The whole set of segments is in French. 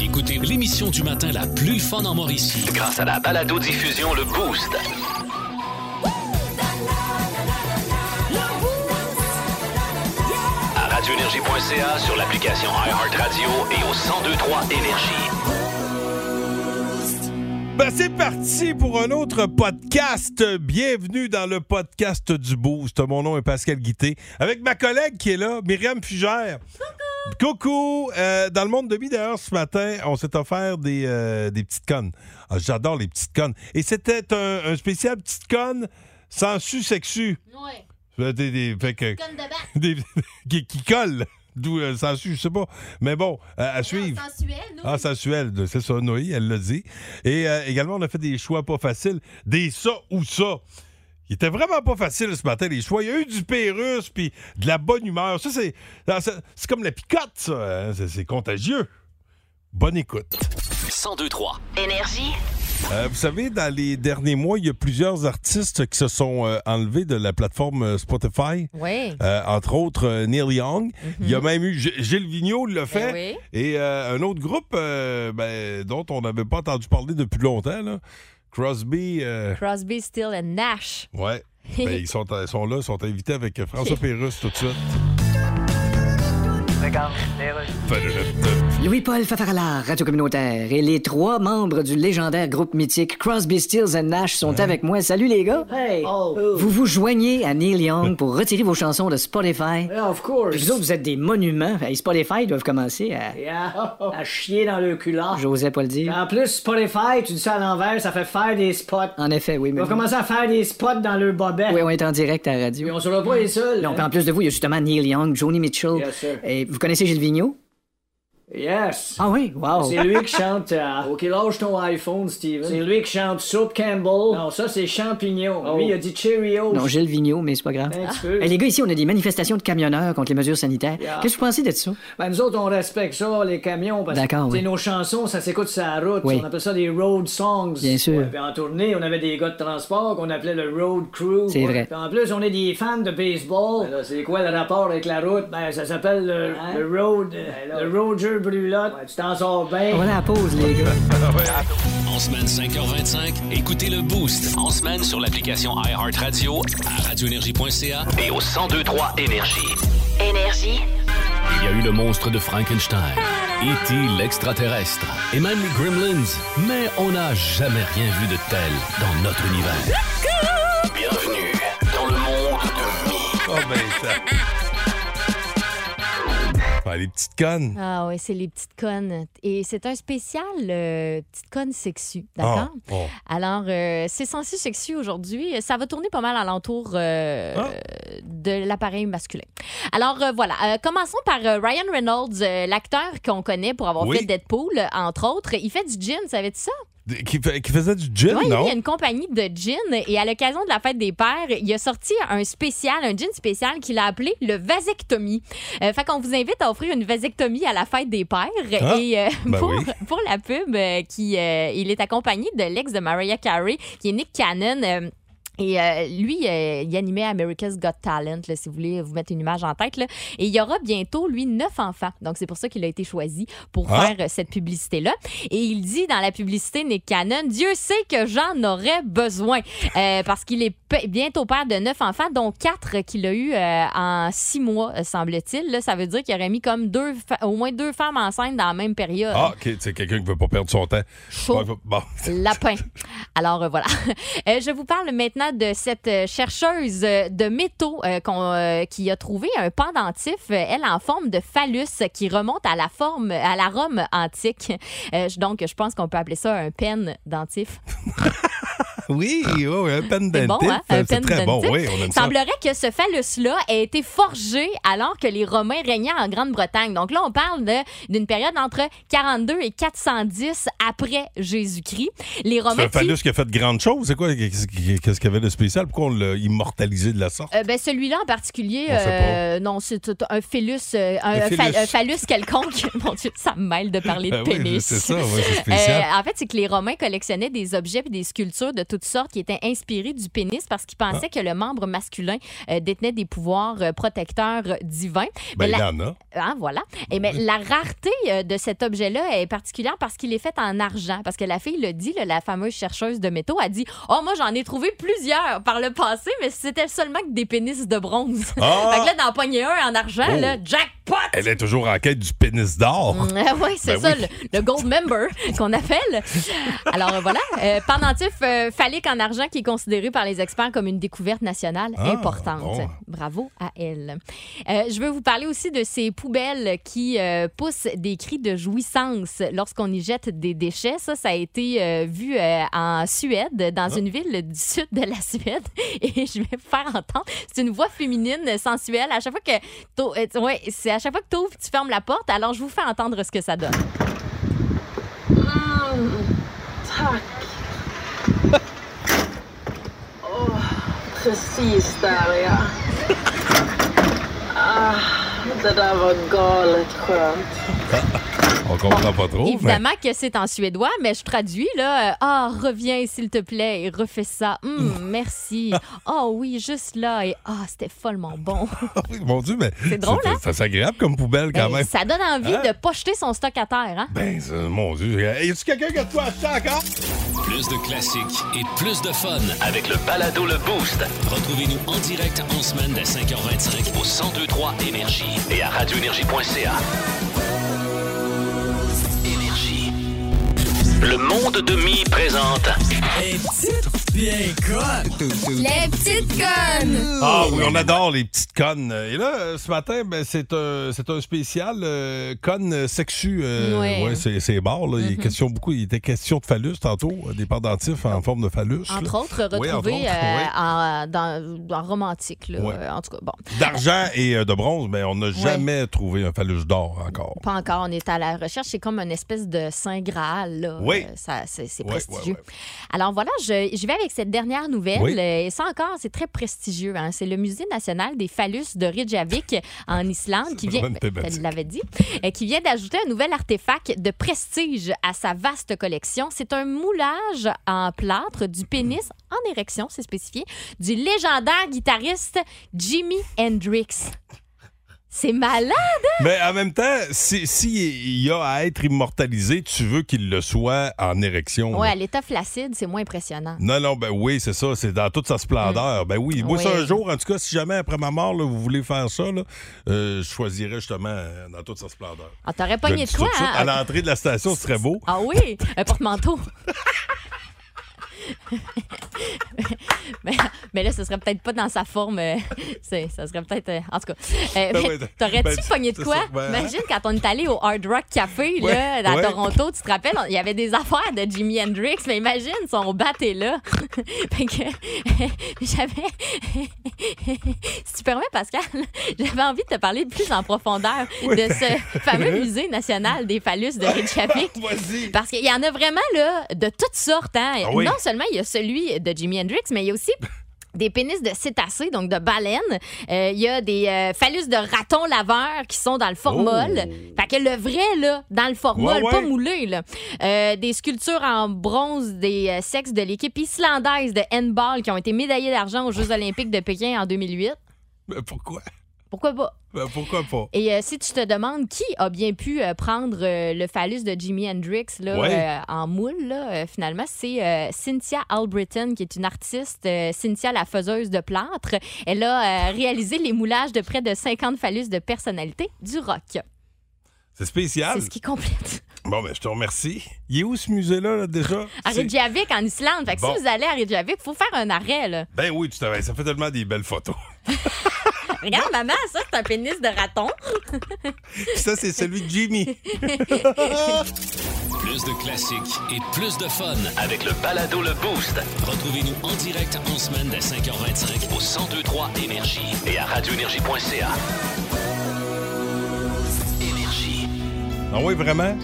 Écoutez l'émission du matin la plus fun en Mauricie. Grâce à la balado-diffusion Le Boost. À radioénergie.ca, sur l'application iHeartRadio et au 1023 Énergie. Ben, c'est parti pour un autre podcast. Bienvenue dans le podcast du Boost. Mon nom est Pascal Guité. Avec ma collègue qui est là, Myriam Fugère. Coucou! Euh, dans le monde de vie, d'ailleurs, ce matin, on s'est offert des, euh, des petites connes. Ah, J'adore les petites connes. Et c'était un, un spécial petite conne sans su sexu. Ouais. Fait Des, des- fait que- de des- qui, qui collent. D'où euh, sans su, je sais pas. Mais bon, euh, à suivre. Sensuel, nous. Ah, sensuel, c'est ça, Noé, elle l'a dit. Et euh, également, on a fait des choix pas faciles. Des ça ou ça. Il était vraiment pas facile ce matin, les choix. Il y a eu du Pérus, puis de la bonne humeur. Ça, c'est, c'est comme la picote, ça. hein. C'est, c'est contagieux. Bonne écoute. 1023. Énergie. Euh, vous savez, dans les derniers mois, il y a plusieurs artistes qui se sont euh, enlevés de la plateforme euh, Spotify. Oui. Euh, entre autres, euh, Neil Young. Il y a même eu G- Gilles Vigneault le fait. Mhm. Ben oui. Et euh, un autre groupe euh, ben, dont on n'avait pas entendu parler depuis longtemps, là. Crosby. euh, Crosby, Still and Nash. ouais. Ben, ils, sont, ils sont là, ils sont invités avec François Pérusse tout de suite. Louis-Paul Fafaralard, Radio Communautaire, et les trois membres du légendaire groupe mythique Crosby, Stills and Nash sont avec moi. Salut les gars! Hey! Vous vous joignez à Neil Young pour retirer vos chansons de Spotify. of course. Vous autres, vous êtes des monuments. Hey, Spotify doivent commencer à... Yeah. à chier dans le culotte. J'osais pas le dire. En plus, Spotify, tu dis ça à l'envers, ça fait faire des spots. En effet, oui, Ils mais... vont commencer à faire des spots dans le bobette. Oui, on est en direct à la Et radio. on sera pas les seuls. Non, hein. en plus de vous, il y a justement Neil Young, Joni Mitchell. Yes. Et vous connaissez Gilles Vigneault? Yes. Ah oui, wow. C'est lui qui chante. euh, ok, lâche ton iPhone, Steven. C'est lui qui chante Soup Campbell. Non, ça, c'est champignons. Lui, il a dit Cheerios. Non, Gilles Vigneault, mais c'est pas grave. Un petit peu. Hey, les gars, ici, on a des manifestations de camionneurs contre les mesures sanitaires. Yeah. Qu'est-ce que vous pensez de ça? Ben, nous autres, on respecte ça, les camions, parce que oui. nos chansons, ça s'écoute sur la route. Oui. On appelle ça des road songs. Bien sûr. Ouais, puis en tournée, on avait des gars de transport qu'on appelait le road crew. C'est Ouais. vrai. Puis en plus, on est des fans de baseball. Ben c'est quoi le rapport avec la route? Ben, ça s'appelle le, le road, le Roger Tu t'en sors bien. On va à la pause, les gars. En semaine 5h25, écoutez le Boost. En semaine sur l'application iHeartRadio À radioénergie.ca. et au 1023 Énergie. Énergie. Il y a eu le monstre de Frankenstein, E.T. l'extraterrestre et même les Gremlins. Mais on n'a jamais rien vu de tel dans notre univers. Bienvenue dans le monde de. Oh, ben, ça. Ah, les petites connes. Ah oui, c'est les petites connes. Et c'est un spécial euh, petite conne sexue, d'accord? Ah, bon. Alors, euh, c'est censé sexu aujourd'hui. Ça va tourner pas mal alentour euh, Ah. de l'appareil masculin. Alors, euh, voilà. Commençons par Ryan Reynolds, l'acteur qu'on connaît pour avoir Oui. fait Deadpool, entre autres. Il fait du gin, savais-tu ça? Qui, fait- qui faisait du gin, Oui, non? il y a une compagnie de gin et à l'occasion de la fête des pères, il a sorti un spécial, un gin spécial qu'il a appelé le vasectomie. Euh, fait qu'on vous invite à offrir une vasectomie à la fête des pères Ah, et euh, ben pour, oui. pour la pub, euh, qui euh, il est accompagné de l'ex de Mariah Carey qui est Nick Cannon. Et euh, lui, euh, il animait America's Got Talent, là, si vous voulez vous mettre une image en tête. Là. Et il y aura bientôt, lui, neuf enfants. Donc, c'est pour ça qu'il a été choisi pour Ah. faire euh, cette publicité-là. Et il dit dans la publicité Nick Cannon, Dieu sait que j'en aurais besoin. Parce qu'il est bientôt père de neuf enfants, dont quatre qu'il a eu en six mois, semble-t-il. Ça veut dire qu'il aurait mis comme deux, au moins deux femmes enceintes dans la même période. Ah, c'est quelqu'un qui veut pas perdre son temps. Chaud. Bon. Lapin. Alors voilà. Je vous parle maintenant de cette euh, chercheuse euh, de métaux euh, qui a trouvé un pendentif, elle en forme de phallus, qui remonte à la forme, à la Rome antique. Donc, je pense qu'on peut appeler ça un pendentif. Oui, oui, oui, un pendentif. C'est bon, hein? Un C'est très bon, oui, on aime ça. Semblerait que ce phallus-là ait été forgé alors que les Romains régnaient en Grande-Bretagne. Donc là, on parle d'une période entre 42 et 410 après Jésus-Christ. Les C'est Romains un phallus qui a fait de grandes choses. C'est quoi? Qu'est-ce qu'il y avait de spécial? Pourquoi on l'a immortalisé de la sorte? Euh, ben, celui-là en particulier, euh, non, c'est tout- un phallus, euh, un, phallus. pha- un phallus quelconque. Mon Dieu, ça me mêle de parler de Ben oui, pénis. c'est ça, ouais, c'est spécial. Euh, en fait, c'est que les Romains collectionnaient des objets et des sculptures de toutes sortes qui étaient inspirés du pénis parce qu'ils pensaient que le membre masculin euh, détenait des pouvoirs euh, protecteurs euh, divins. Ben, Mais il y en a. ah, voilà. Et mais la rareté de cet objet-là est particulière parce qu'il est fait en argent. Parce que la fille le dit, là, la fameuse chercheuse de métaux, a dit Oh, moi, j'en ai trouvé plusieurs par le passé, mais c'était seulement que des pénis de bronze. Ah! fait que là, d'en pogner un en argent, Oh. là, jackpot! Elle est toujours en quête du pénis d'or. oui, c'est Ben ça, oui. le, le gold member qu'on appelle. Alors voilà, pendentif phallique en argent qui est considéré par les experts comme une découverte nationale Ah, importante. bon. Bravo à elle. Euh, je veux vous parler aussi de ces poubelles qui euh, poussent des cris de jouissance lorsqu'on y jette des déchets. Ça, ça a été euh, vu en Suède, dans Ah. une ville du sud de la Suède. Et je vais vous faire entendre. C'est une voix féminine sensuelle. À chaque fois que ouais, c'est à chaque fois que tu ouvres, tu fermes la porte. Alors, je vous fais entendre ce que ça donne. Precis där ja. Ah, det där var galet skönt. On comprend pas trop. mais- Évidemment que c'est en suédois, mais je traduis là. euh, Ah, reviens s'il te plaît et refais ça. Hum, merci. Oh oui, juste là. Et ah, c'était follement bon. Mon Dieu, mais. C'est drôle, c'est- hein? C'est agréable comme poubelle quand Ben, même. ça donne envie Hein? de pas jeter son stock à terre. Hein? Ben, ça, mon Dieu. Y a-tu quelqu'un qui a tout acheté encore? Plus de classiques et plus de fun. Avec le balado Le Boost Retrouvez-nous en direct en semaine dès 5h25 au 1023 Énergie et à radioénergie.ca. Le monde de Mi présente Les petites connes! Ah oui, on adore les petites connes. Et là, euh, ce matin, ben, c'est un, c'est un spécial euh, conne sexu. euh, Ouais. ouais, c'est, c'est barre. Là. Il, est question beaucoup, il était question de phallus tantôt, euh, des pendentifs en forme de phallus. là. Entre autres, Oui, entre retrouvés autres, euh, oui. en, dans, dans romantique. Là. Ouais. Euh, En tout cas, bon. D'argent et euh, de bronze, mais on n'a jamais trouvé un phallus d'or encore. Pas encore, on est à la recherche. C'est comme une espèce de Saint Graal. Là. Oui. Euh, ça, c'est prestigieux. Alors voilà, je, je vais avec cette dernière nouvelle. Euh, Et ça encore, c'est très prestigieux. hein. C'est le Musée national des phallus de Reykjavik en Islande qui vient, ben, dit, euh, qui vient d'ajouter un nouvel artefact de prestige à sa vaste collection. C'est un moulage en plâtre du pénis en érection, c'est spécifié, du légendaire guitariste Jimi Hendrix. C'est malade! Mais en même temps, si- s'il y a à être immortalisé, tu veux qu'il le soit en érection. Là. à l'état flacide, c'est moins impressionnant. Non, non, ben oui, c'est ça, c'est dans toute sa splendeur. Ben oui, moi, Oui. ça, un jour, en tout cas, si jamais après ma mort, là, vous voulez faire ça, là, euh, je choisirais justement euh, dans toute sa splendeur. Ah, t'aurais pogné de quoi? hein? À l'entrée de la station, ce serait beau. Ah oui, un porte-manteau. mais, mais là, ce serait peut-être pas dans sa forme. euh, ça serait peut-être. euh, en tout cas. Euh, Ben T'aurais-tu ben, pogné de quoi? ça, ben, hein? Imagine quand on est allé au Hard Rock Café là, à ouais. Toronto, tu te rappelles, il y avait des affaires de Jimi Hendrix, mais imagine, son bat est là. fait que j'avais. si tu permets, Pascal, j'avais envie de te parler plus en profondeur Oui. de ce fameux musée national des phallus de Reykjavik. Parce qu'il y en a vraiment là, de toutes sortes. Hein. Ah oui. Non seulement il y a celui de Jimi Hendrix, mais il y a aussi des pénis de cétacés, donc de baleines. Euh, Il y a des euh, phallus de ratons laveurs qui sont dans le formol. Oh. Fait que le vrai, là, dans le formol, Ouais, ouais. pas moulé. Là. Euh, des sculptures en bronze des euh, sexes de l'équipe islandaise de handball qui ont été médaillés d'argent aux Jeux olympiques de Pékin en 2008. Mais pourquoi? Pourquoi pas? Ben, pourquoi pas? Et euh, si tu te demandes qui a bien pu euh, prendre euh, le phallus de Jimi Hendrix là, Ouais. en moule, là, finalement, c'est Cynthia Albritton, qui est une artiste, Cynthia la faiseuse de plâtre. Elle a réalisé les moulages de près de 50 phallus de personnalités du rock. C'est spécial. C'est ce qui complète. Bon, ben, je te remercie. Il est où ce musée-là, là, déjà? À Reykjavik, en Islande. Fait que Bon. si vous allez à Reykjavik, il faut faire un arrêt. Là. Ben oui, tu t'avais. Ça fait tellement des belles photos. Regarde, maman, ça, c'est un pénis de raton. Puis ça, c'est celui de Jimmy. Plus de classiques et plus de fun. avec le balado Le Boost Retrouvez-nous en direct en semaine dès 5h25 au 1023 Énergie et à radioénergie.ca. Énergie. Ah oui, vraiment?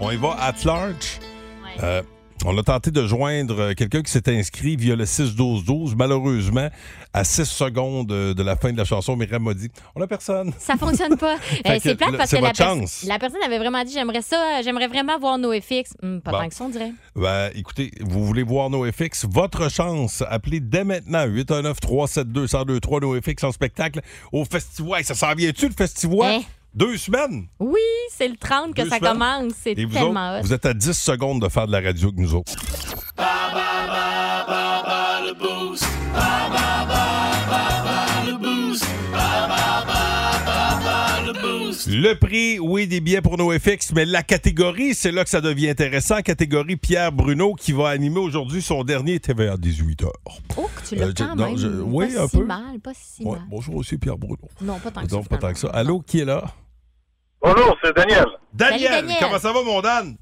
On y va at large. Ouais. Euh, on a tenté de joindre euh, quelqu'un qui s'est inscrit via le 6-12-12. Malheureusement, à 6 secondes euh, de la fin de la chanson, Myriam m'a dit On n'a personne. Ça fonctionne pas. Euh, c'est plate parce que la, chance. la personne avait vraiment dit j'aimerais ça, j'aimerais vraiment voir NoFX. Hum, pas Bon. tant que ça, on dirait. Ben, écoutez, vous voulez voir NoFX, votre chance. Appelez dès maintenant 819-372-1023 NoFX en spectacle au festival. Ça s'en vient-tu, le festival? Hein? Deux semaines? Oui, c'est le 30 que Deux ça semaines? commence. C'est Et vous tellement autres, hot. vous êtes à 10 secondes de faire de la radio que nous autres. Le prix, oui, des billets pour NoFX, mais la catégorie, c'est là que ça devient intéressant. Catégorie Pierre Bruno qui va animer aujourd'hui son dernier TVA 18h. Oh, que tu l'as Euh, je- quand non, même. je- oui, pas un si peu. mal, pas si Ouais, mal. bonjour aussi, Pierre Bruno. Non, pas tant que ça. Donc, pas tant que ça. finalement. Allô, qui est là? Bonjour, c'est Daniel. Daniel, Daniel. comment ça va, mon Dan?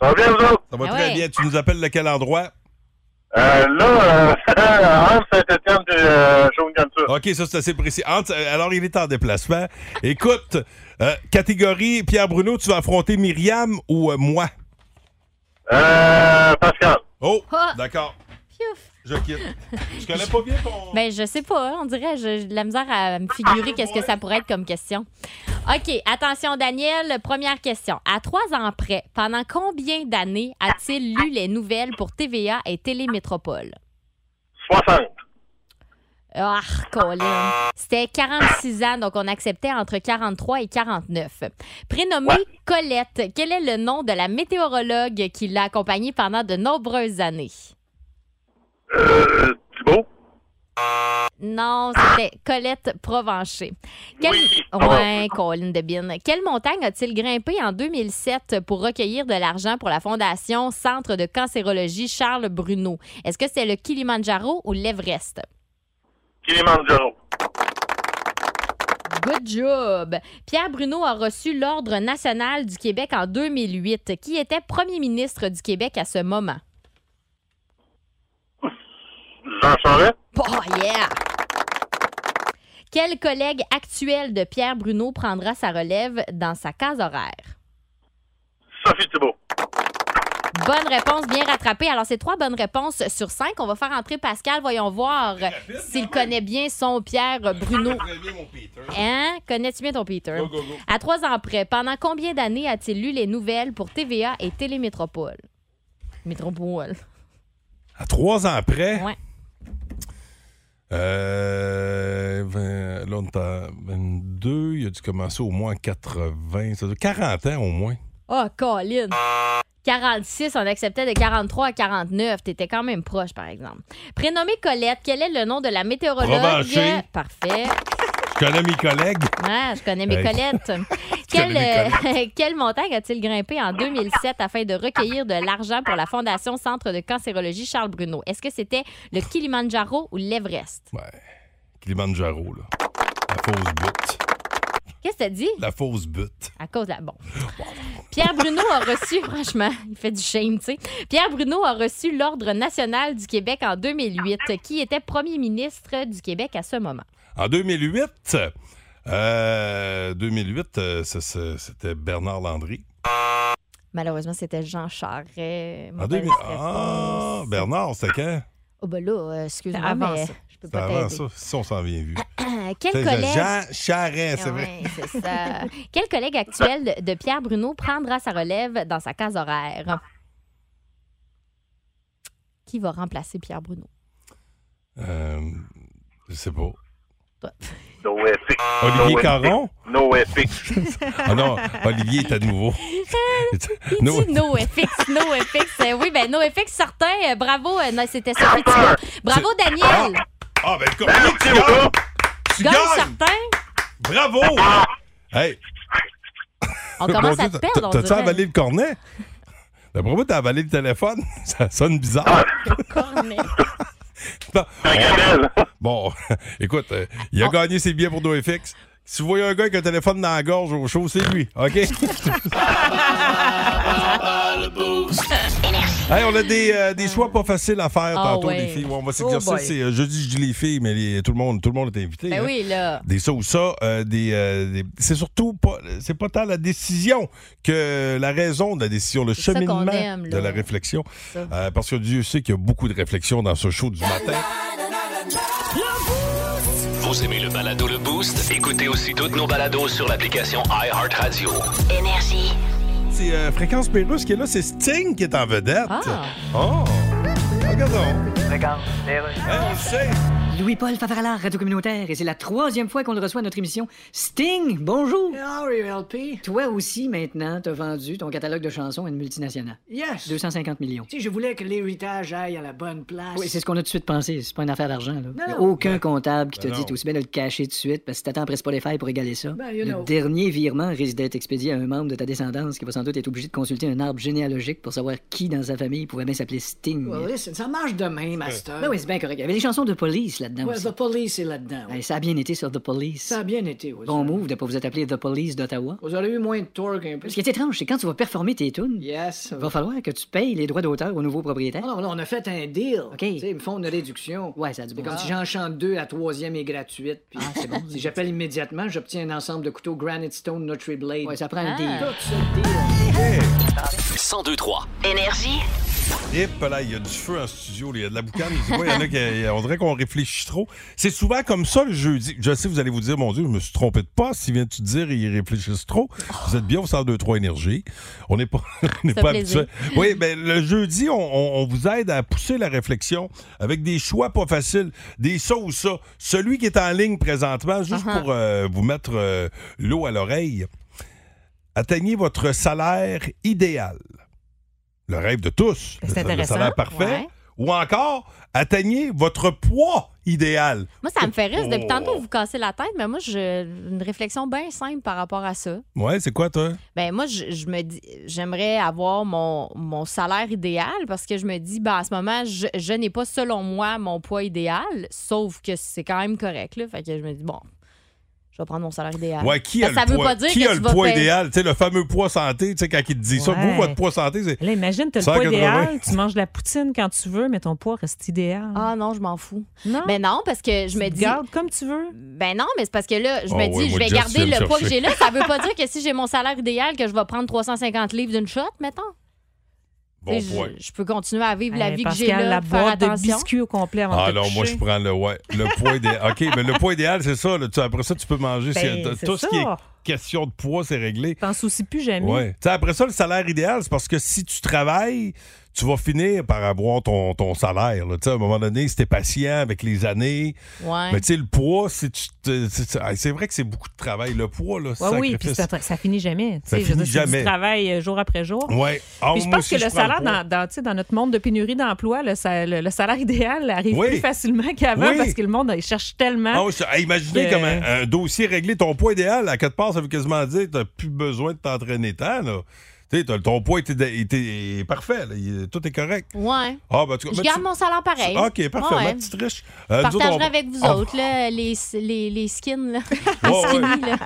Ça va bien, vous autres? Ça va Ah très ouais. bien. Tu nous appelles de quel endroit? Euh, là, euh, entre Saint-Étienne et euh. OK, ça, c'est assez précis. Entre- euh, alors, il est en déplacement. Écoute, euh, catégorie Pierre Bruno, tu vas affronter Myriam ou euh, moi? Euh, Pascal. Oh, Ah. d'accord. Piouf. Je quitte. Je connais pas bien ton... Ben, je sais pas. hein, On dirait, j'ai j'ai de la misère à me figurer qu'est-ce que ça pourrait être comme question. OK, attention, Daniel. Première question. À trois ans près, pendant combien d'années a-t-il lu les nouvelles pour TVA et Télémétropole? 60. Ah, Colin. C'était 46 ans, donc on acceptait entre 43 et 49. Prénommée Ouais. Colette, quel est le nom de la météorologue qui l'a accompagnée pendant de nombreuses années? Euh, Thibault? Non, c'était Colette Provencher. Quelle... Oui. Ouais, Colin Debine. Quelle montagne a-t-il grimpé en 2007 pour recueillir de l'argent pour la Fondation Centre de cancérologie Charles Bruno? Est-ce que c'est le Kilimanjaro ou l'Everest? Kilimanjaro. Good job! Pierre Bruno a reçu l'Ordre national du Québec en 2008. Qui était premier ministre du Québec à ce moment? Jean Charest? Oh yeah! Quel collègue actuel de Pierre Bruno prendra sa relève dans sa case horaire? Sophie Thibault. Bonne réponse, bien rattrapée. Alors, c'est trois bonnes réponses sur cinq. On va faire entrer Pascal. Voyons voir s'il connaît bien son Pierre Bruno. Hein? Connais-tu bien ton Peter? Go, go, go. À trois ans près, pendant combien d'années a-t-il lu les nouvelles pour TVA et Télémétropole? Métropole. À trois ans près, Ouais. Euh, là, on est à 22. Il a dû commencer au moins en 80. Ça doit 40 ans au moins. Oh, Colin! 46, on acceptait de 43 à 49. T'étais quand même proche, par exemple. Prénommée Colette, quel est le nom de la météorologue? Provencher. Parfait. Je connais mes collègues. Ah, je connais mes Hey. Colettes. Quelle, euh, quelle montagne a-t-il grimpé en 2007 afin de recueillir de l'argent pour la Fondation Centre de cancérologie Charles Bruno? Est-ce que c'était le Kilimanjaro ou l'Everest? Ouais. Kilimanjaro, là. La fausse butte. Qu'est-ce que t'as dit? La fausse butte. À cause de la... Bon. Pierre Bruno a reçu, franchement, il fait du shame, tu sais. Pierre Bruno a reçu l'Ordre national du Québec en 2008. Qui était premier ministre du Québec à ce moment? En 2008, euh, 2008 euh, c'était Bernard Landry. Malheureusement, c'était Jean. En 2000... Ah. Bernard, c'était quand? Oh, ben là, euh, excuse-moi, C'était avant mais ça. je peux C'était pas avant t'aider. ça. Si on s'en vient vu. Quel C'est collègue... Jean Charest, c'est vrai. ouais, c'est ça. Quel collègue actuel de- de Pierre Bruno prendra sa relève dans sa case horaire? Qui va remplacer Pierre Bruno? Euh, je sais pas. No FX. Olivier No Caron? No FX. Ah non, Olivier est à nouveau. Il No- dit NoFX, NoFX. Euh, oui, ben NoFX, certain. Euh, bravo, euh, c'était Thibault. Bravo, Daniel. Ah, ben, comme tu gagnes! Tu Gagne gagnes! certain. Bravo! Hey! On commence à te perdre, on T'as-tu avalé le cornet? D'après moi, t'as avalé le téléphone. Ça sonne bizarre. Cornet. Bon, écoute, euh, il a gagné ses billets pour NoFX. Si vous voyez un gars avec un téléphone dans la gorge au show, c'est lui, OK? Hey, on a des, euh, des choix pas faciles à faire Ah tantôt, ouais. les filles. Ouais, on va Oh s'exercer. boy. c'est, euh, jeudi, je dis les filles, mais les- tout, le monde, tout le monde est invité. Ben hein. oui, là. Des ça ou ça, euh, des, euh, des- c'est surtout pas, c'est pas tant la décision que la raison de la décision, le C'est ça cheminement qu'on aime, de la réflexion. Ça. Euh, parce que Dieu sait qu'il y a beaucoup de réflexions dans ce show du matin. Vous aimez le balado Le Boost? Écoutez aussi toutes nos balados sur l'application iHeartRadio. Énergie. C'est euh, Fréquence Pérusse qui est là, c'est Sting qui est en vedette. Ah. Oh! Regardons. Regarde, on le sait. Louis-Paul Favaralard, Radio Communautaire, et c'est la troisième fois qu'on le reçoit à notre émission. Sting, bonjour! How are you, LP? Toi aussi, maintenant, t'as vendu ton catalogue de chansons à une multinationale. Yes. 250 millions. Tu sais, je voulais que l'héritage aille à la bonne place. Oui, c'est ce qu'on a tout de suite pensé. C'est pas une affaire d'argent, là. Y a non. aucun comptable qui te Ben dit non. t'es aussi bien de le cacher tout de suite parce que si t'attends après Spotify pour égaler ça. Ben, you le know. dernier virement risque d'être expédié à un membre de ta descendance qui va sans doute être obligé de consulter un arbre généalogique pour savoir qui dans sa famille pouvait bien s'appeler Sting. Well, listen, ça marche demain, Master. Ben oui, c'est bien correct. Il y avait des chansons de police là-dedans Well, aussi. the police est là-dedans. Ça a bien été sur The Police. Ça a bien été, oui. Bon ça. move de pas vous être appelé The Police d'Ottawa. Vous aurez eu moins de torque un peu. Ce qui est étrange, c'est quand tu vas performer tes tunes, Yes. il va falloir que tu payes les droits d'auteur au nouveau propriétaire. Non, non, non, on a fait un deal. OK. Tu sais, ils me font une réduction. Ouais, ça a du C'est bon comme sens. si j'en chante deux, la troisième est gratuite. Puis Ah, c'est bon. si j'appelle immédiatement, j'obtiens un ensemble de couteaux Granite Stone Nutri Blade. Ouais, ça prend un Ah. deal. Tout ce deal. 1023. Énergie. Hip, là, il y a du feu en studio, il y a de la boucane. Il y en a qui, on dirait qu'on réfléchit trop. C'est souvent comme ça le jeudi. Je sais, vous allez vous dire, mon Dieu, je me suis trompé de pas. S'il vient de te dire, ils réfléchissent trop. Vous êtes bien au centre 2-3 énergie. On n'est pas, on pas habitué. Oui, ben, le jeudi, on, on- on vous aide à pousser la réflexion avec des choix pas faciles, des ça ou ça. Celui qui est en ligne présentement, juste Uh-huh. pour euh, vous mettre euh, l'eau à l'oreille, atteignez votre salaire idéal. Le rêve de tous. C'est Le- le salaire parfait. Ouais. Ou encore, atteignez votre poids idéal. Moi, ça me fait rire. Depuis Oh. tantôt, vous cassez la tête, mais moi, j'ai une réflexion bien simple par rapport à ça. Ouais, c'est quoi, toi? Ben moi, je, je me dis, j'aimerais avoir mon, mon salaire idéal parce que je me dis, ben, à ce moment, je, je n'ai pas, selon moi, mon poids idéal, sauf que c'est quand même correct. Là. Fait que je me dis, bon, je vais prendre mon salaire idéal. Ouais, qui Ben, a ça le veut poids, pas dire qui que a tu le poids idéal? Tu sais, le fameux poids santé, tu sais, quand il te dit ça, vous, votre poids santé, c'est. Là, imagine, t'as le 180. poids idéal, tu manges de la poutine quand tu veux, mais ton poids reste idéal. Ah non, je m'en fous. non? Ben non, parce que je tu me dis. gardes comme tu veux? Ben non, mais c'est parce que là, je Oh me ouais, dis, je vais garder tu le poids que j'ai là. Ça veut pas dire que si j'ai mon salaire idéal, que je vais prendre 350 livres d'une shot, mettons. Bon point. je, je peux continuer à vivre la Hey, vie que j'ai là, la faire boîte de attention. biscuits au complet avant Ah de non, moi, je prends le, ouais, le poids idéal. OK, mais le poids idéal, c'est ça. là. Tu- après ça, tu peux manger. Ben, tout ce qui est ça. question de poids, c'est réglé. T'en soucies plus jamais. Ouais. Tu sais, après ça, le salaire idéal, c'est parce que si tu travailles, tu vas finir par avoir ton, ton salaire. là. À un moment donné, si t'es patient avec les années. Ouais. Mais tu sais, le poids, c'est c'est- vrai que c'est beaucoup de travail. Le poids, là, Ouais, oui, puis ça, ça finit jamais. Ça sais, je finit dire, jamais. Du travail euh, jour après jour. Ouais. Ah, Puis je pense que le je salaire, dans, dans, notre monde de pénurie d'emploi, le, sa- le- le salaire idéal arrive Oui. plus facilement qu'avant Oui. parce que le monde il cherche tellement. Hey, imaginez que- comme un, un dossier réglé, ton poids idéal, à quelque part, ça veut quasiment dire que tu n'as plus besoin de t'entraîner tant. Là. Tu sais, ton poids était, était- parfait, là. Il- tout est correct. Ouais. Ah, ben, en tout cas, Je ben, garde tu- mon salaire pareil. OK, parfait, Ouais. ma petite riche. Je Euh, nous autres, partagerai va- avec vous on- autres, là, les, les, les skins. Là.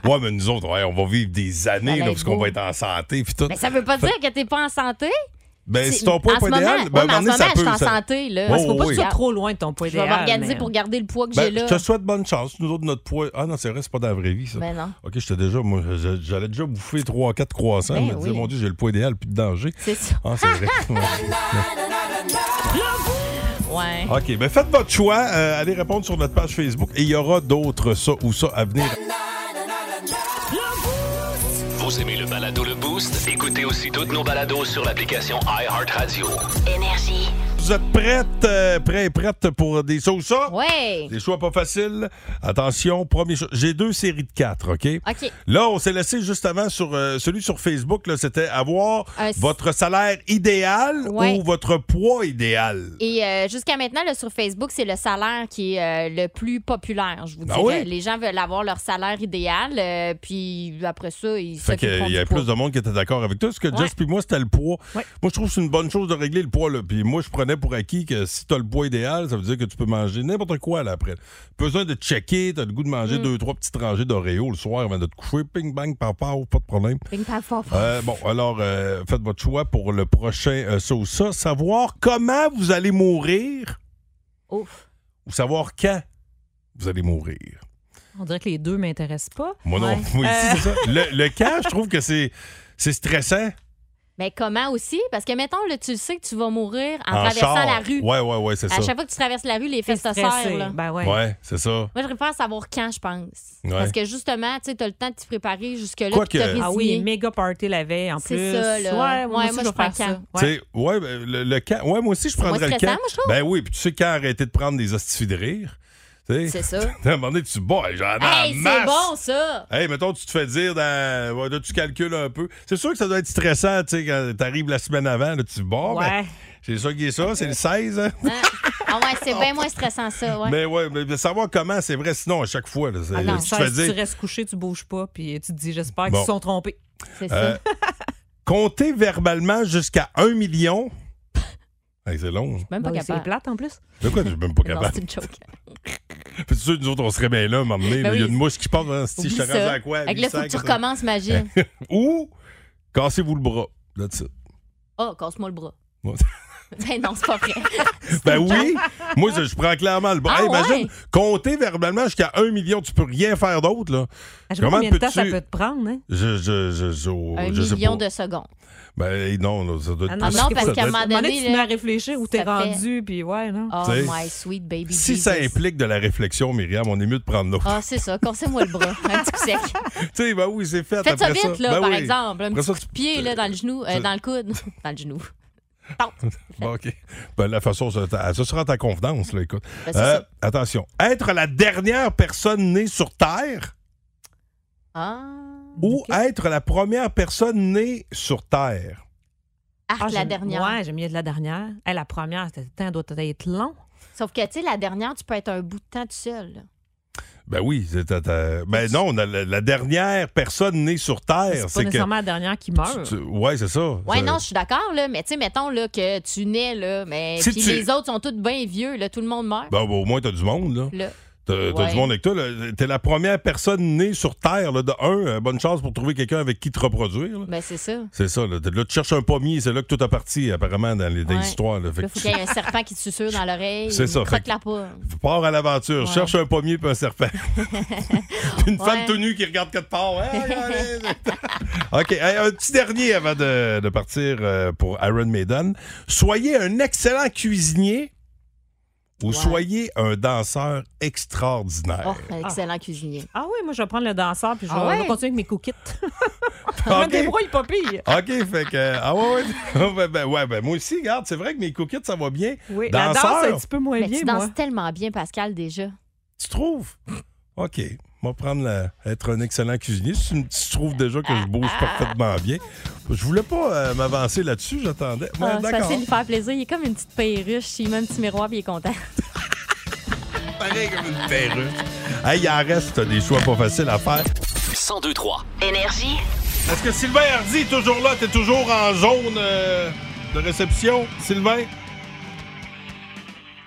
Ouais, mais nous autres, ouais, on va vivre des années, Ça là, va parce qu'on beau. va être en santé. puis tout. Mais ça veut pas dire que t'es pas en santé? Ben, C'est- si ton poids n'est pas moment- idéal, ben, en moment ce donné, ça moment, je peut. suis en ça- santé, là. Ouais, Parce qu'il faut pas oui. que tu sois trop loin de ton poids Je vais idéal. m'organiser mais- pour garder le poids que Ben, j'ai là. je te souhaite bonne chance. Nous autres, notre poids. Ah non, c'est vrai, c'est pas dans la vraie vie, ça. Ben non. OK, j'étais déjà. Moi, je- j'allais déjà bouffer 3-4 croissants. Ben je me disais, oui. mon Dieu, j'ai le poids idéal, plus de danger. C'est ça. Ah, c'est vrai. Ouais. OK, ben faites votre choix. Euh, allez répondre sur notre page Facebook et il y aura d'autres ça ou ça à venir. Vous aimez le balado Le Boost? Écoutez aussi toutes nos balados sur l'application iHeartRadio. Énergie. Vous êtes prêtes, euh, prêts et prêtes pour des ça ou ça? Ouais. Des choix pas faciles. Attention, premier choix. J'ai deux séries de quatre, OK? OK. Là, on s'est laissé justement sur euh, celui sur Facebook, là, c'était avoir Un- votre salaire idéal Ouais. ou votre poids idéal? Et euh, jusqu'à maintenant, là, sur Facebook, c'est le salaire qui est euh, le plus populaire, je vous Ah dirais. oui? Les gens veulent avoir leur salaire idéal, euh, puis après ça, ils Fait s'occuperont qu'il y a poids. plus de monde qui était d'accord avec toi. Parce que Ouais. Jess puis moi, c'était le poids. Ouais. Moi, je trouve que c'est une bonne chose de régler le poids. Là. Puis moi, je prenais pour acquis que si tu as le poids idéal, ça veut dire que tu peux manger n'importe quoi là après. Pas besoin de checker, tu as le goût de manger Mm. deux, trois petites rangées d'Oreo le soir avant de te coucher. Ping, bang, paf, pas de problème. Ping. Euh, bon, alors, euh, faites votre choix pour le prochain euh, ça ou ça. Savoir comment vous allez mourir Ouf. ou savoir quand vous allez mourir. On dirait que les deux m'intéressent pas. Moi non, Ouais. moi aussi, Euh, c'est ça. Le, le quand, je trouve que c'est c'est stressant. Mais comment aussi? Parce que, mettons, là, tu sais que tu vas mourir en, En traversant char. la rue. Ouais, ouais, ouais, c'est À ça. chaque fois que tu traverses la rue, les fesses te serrent. là. Ben ouais. Ouais, c'est ça. Moi, je préfère savoir quand, je pense. Ouais. Parce que justement, tu sais, as le temps de t'y préparer jusque-là. De te Ah oui, méga party la veille en C'est plus. ça, là. Ouais, Ouais, moi, aussi, moi, je prends ça. Ouais. sais, ouais, ben, le, le quand. Ouais, moi aussi, je prendrais le moins quand. stressant, moi, je. Ben oui, puis tu sais quand arrêter de prendre des hosties de rire. C'est ça. À un moment donné, tu bois, j'en ai Hey, c'est bon, ça! Hey, mettons, tu te fais dire, dans... ouais, là, tu calcules un peu. C'est sûr que ça doit être stressant, tu sais, quand t'arrives la semaine avant, là, tu bon, Ouais. ben, c'est ça qui est ça, c'est le 16, hein? Hein? Ah ouais, c'est bien moins stressant, ça. Ouais. Mais ouais, mais de savoir comment, c'est vrai, sinon, à chaque fois, là, c'est- Ah non, tu te ça, fais si tu dire, restes couché, tu bouges pas, puis tu te dis, j'espère Bon. qu'ils se sont trompés. C'est euh, ça. compter verbalement jusqu'à un million. Hey, c'est long. Même pas Ben oui, c'est capable. plate en plus. De quoi, je suis même pas Non, capable? c'est une joke. Puis sûr, nous autres, on serait bien là, donné, Ben Il y a une mouche qui passe, hein, si je te rendu ça. à quoi? Avec là, faut que tu 800, recommences, imagine. Ou, cassez-vous le bras. That's it. Oh, casse-moi le bras. Ben non, c'est pas vrai. Ben oui, moi je, je prends clairement le bras. Ah Hey, imagine, ouais? compter verbalement jusqu'à un million, tu peux rien faire d'autre là. Ah, Je sais pas combien de temps ça peut te prendre, hein? Je, je, je, je- Un million de secondes. Ben non, là, ça doit être Ah plus- non, ça parce qu'à un moment donné, tu mets à réfléchir où t'es rendu, puis ouais, non? Oh T'sais, my sweet baby Si Jesus. ça implique de la réflexion, Myriam, on est mieux de prendre l'autre. Ah, c'est ça. Cassez-moi le bras. Un petit coup sec. tu sais, ben oui, c'est fait. Faites ça vite, là, Ben par oui. exemple. Un Après petit ça, coup de pied là, dans le genou, euh, dans le coude. dans le genou. Bon, OK. Ben, la façon, ça, sera ta confidence, là, écoute. Ben, Euh, ça. attention. Être la dernière personne née sur Terre Ah. ou être la première personne née sur Terre? Arc, Ah, la dernière. Ouais, j'aime mieux de la dernière. Hey, la première, c'était- le temps doit être long. Sauf que, tu sais, la dernière, tu peux être un bout de temps tout seul. Ben oui, c'est ta- ta- ben non, la, la- la dernière personne née sur Terre, C'est pas que nécessairement la dernière qui meurt. tu- ouais, c'est ça. Ouais, Ça- non, je suis d'accord, là. Mais, tu sais, mettons, là, que tu nais, là. Mais Si puis tu- les autres sont tous bien vieux, là. Tout le monde meurt. Ben, ben, au moins, t'as du monde, là. Là. T'as Ouais. du monde avec toi. T'es la première personne née sur Terre, là, de un. euh, bonne chance pour trouver quelqu'un avec qui te reproduire. là. Ben, c'est ça. C'est ça. Là, tu cherches un pommier, c'est là que tout a parti, apparemment, dans les, Ouais. histoires. Là. Fait Là, que faut qu'il y ait un serpent qui te susurre dans l'oreille. C'est ça, Croque la tu pars à l'aventure, Ouais. cherche un pommier puis un serpent. Puis une femme tout nue qui regarde quelque part. Hey, regardez. OK, hey, un petit dernier avant de, de partir euh, pour Iron Maiden. Soyez un excellent cuisinier ou soyez un danseur extraordinaire. Oh, un excellent cuisinier. Ah oui, moi, je vais prendre le danseur, puis je vais, Ah ouais? vais continuer avec mes cookies. je OK. me débrouille pas pire. OK, fait que. Ah ouais, ouais. ben, ben, ouais, ben, moi aussi, regarde, c'est vrai que mes cookies, ça va bien. Oui, la danse, Danseur, un petit peu moins Mais bien, tu moi. danses tellement bien, Pascal, déjà. tu trouves? OK. On va prendre la- être un excellent cuisinier. Si tu, trouves déjà que je bouge parfaitement bien. Je voulais pas euh, m'avancer là-dessus, j'attendais. Ouais, Ah, c'est facile de lui faire plaisir. Il est comme une petite perruche. Il met un petit miroir puis il est content. Pareil comme une perruche. Hey, il en reste des choix pas faciles à faire. 1023. Énergie. Est-ce que Sylvain Hardy est toujours là? T'es toujours en zone euh, de réception, Sylvain?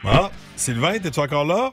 Ah, Sylvain, t'es-tu encore là?